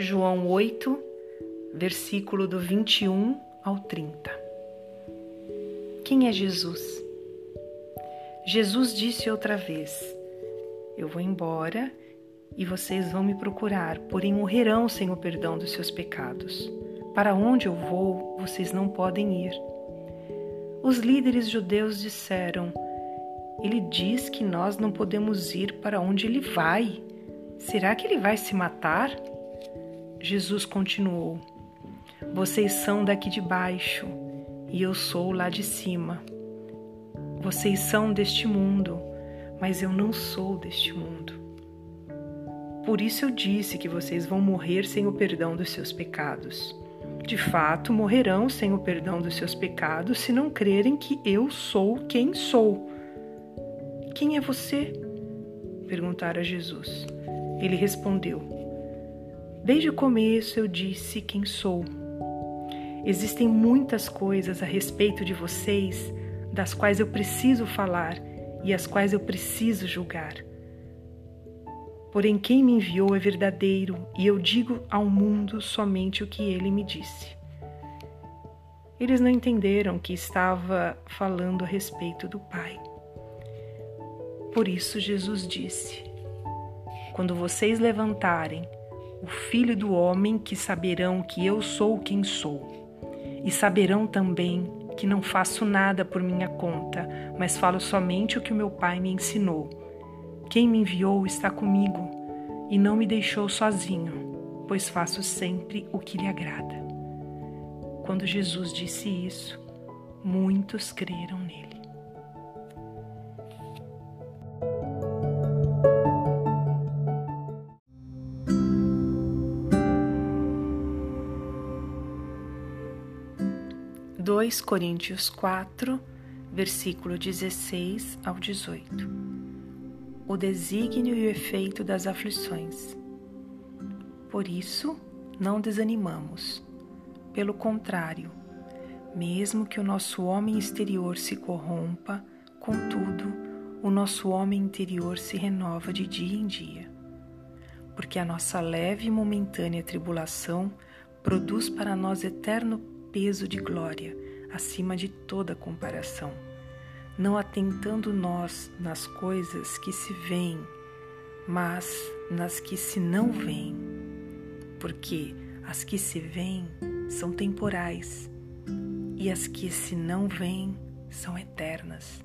João 8, versículo do 21 ao 30. Quem é Jesus? Jesus disse outra vez: Eu vou embora e vocês vão me procurar, porém morrerão sem o perdão dos seus pecados. Para onde eu vou, vocês não podem ir. Os líderes judeus disseram: Ele diz que nós não podemos ir para onde ele vai. Será que ele vai se matar? Jesus continuou: Vocês são daqui de baixo e eu sou lá de cima. Vocês são deste mundo, mas eu não sou deste mundo. Por isso eu disse que vocês vão morrer sem o perdão dos seus pecados. De fato, morrerão sem o perdão dos seus pecados se não crerem que eu sou quem sou. Quem é você? perguntaram a Jesus. Ele respondeu: Desde o começo eu disse quem sou. Existem muitas coisas a respeito de vocês das quais eu preciso falar e as quais eu preciso julgar. Porém, quem me enviou é verdadeiro e eu digo ao mundo somente o que ele me disse. Eles não entenderam que estava falando a respeito do Pai. Por isso, Jesus disse: Quando vocês levantarem o Filho do Homem, que saberão que eu sou quem sou, e saberão também que não faço nada por minha conta, mas falo somente o que o meu Pai me ensinou quem me enviou está comigo e não me deixou sozinho, pois faço sempre o que lhe agrada. Quando Jesus disse isso, muitos creram nele. Dois Coríntios 4, versículo 16 ao 18 o desígnio e o efeito das aflições. Por isso, não desanimamos. Pelo contrário, mesmo que o nosso homem exterior se corrompa, contudo, o nosso homem interior se renova de dia em dia. Porque a nossa leve e momentânea tribulação produz para nós eterno peso de glória, acima de toda comparação não atentando nós nas coisas que se veem, mas nas que se não veem, porque as que se veem são temporais e as que se não veem são eternas.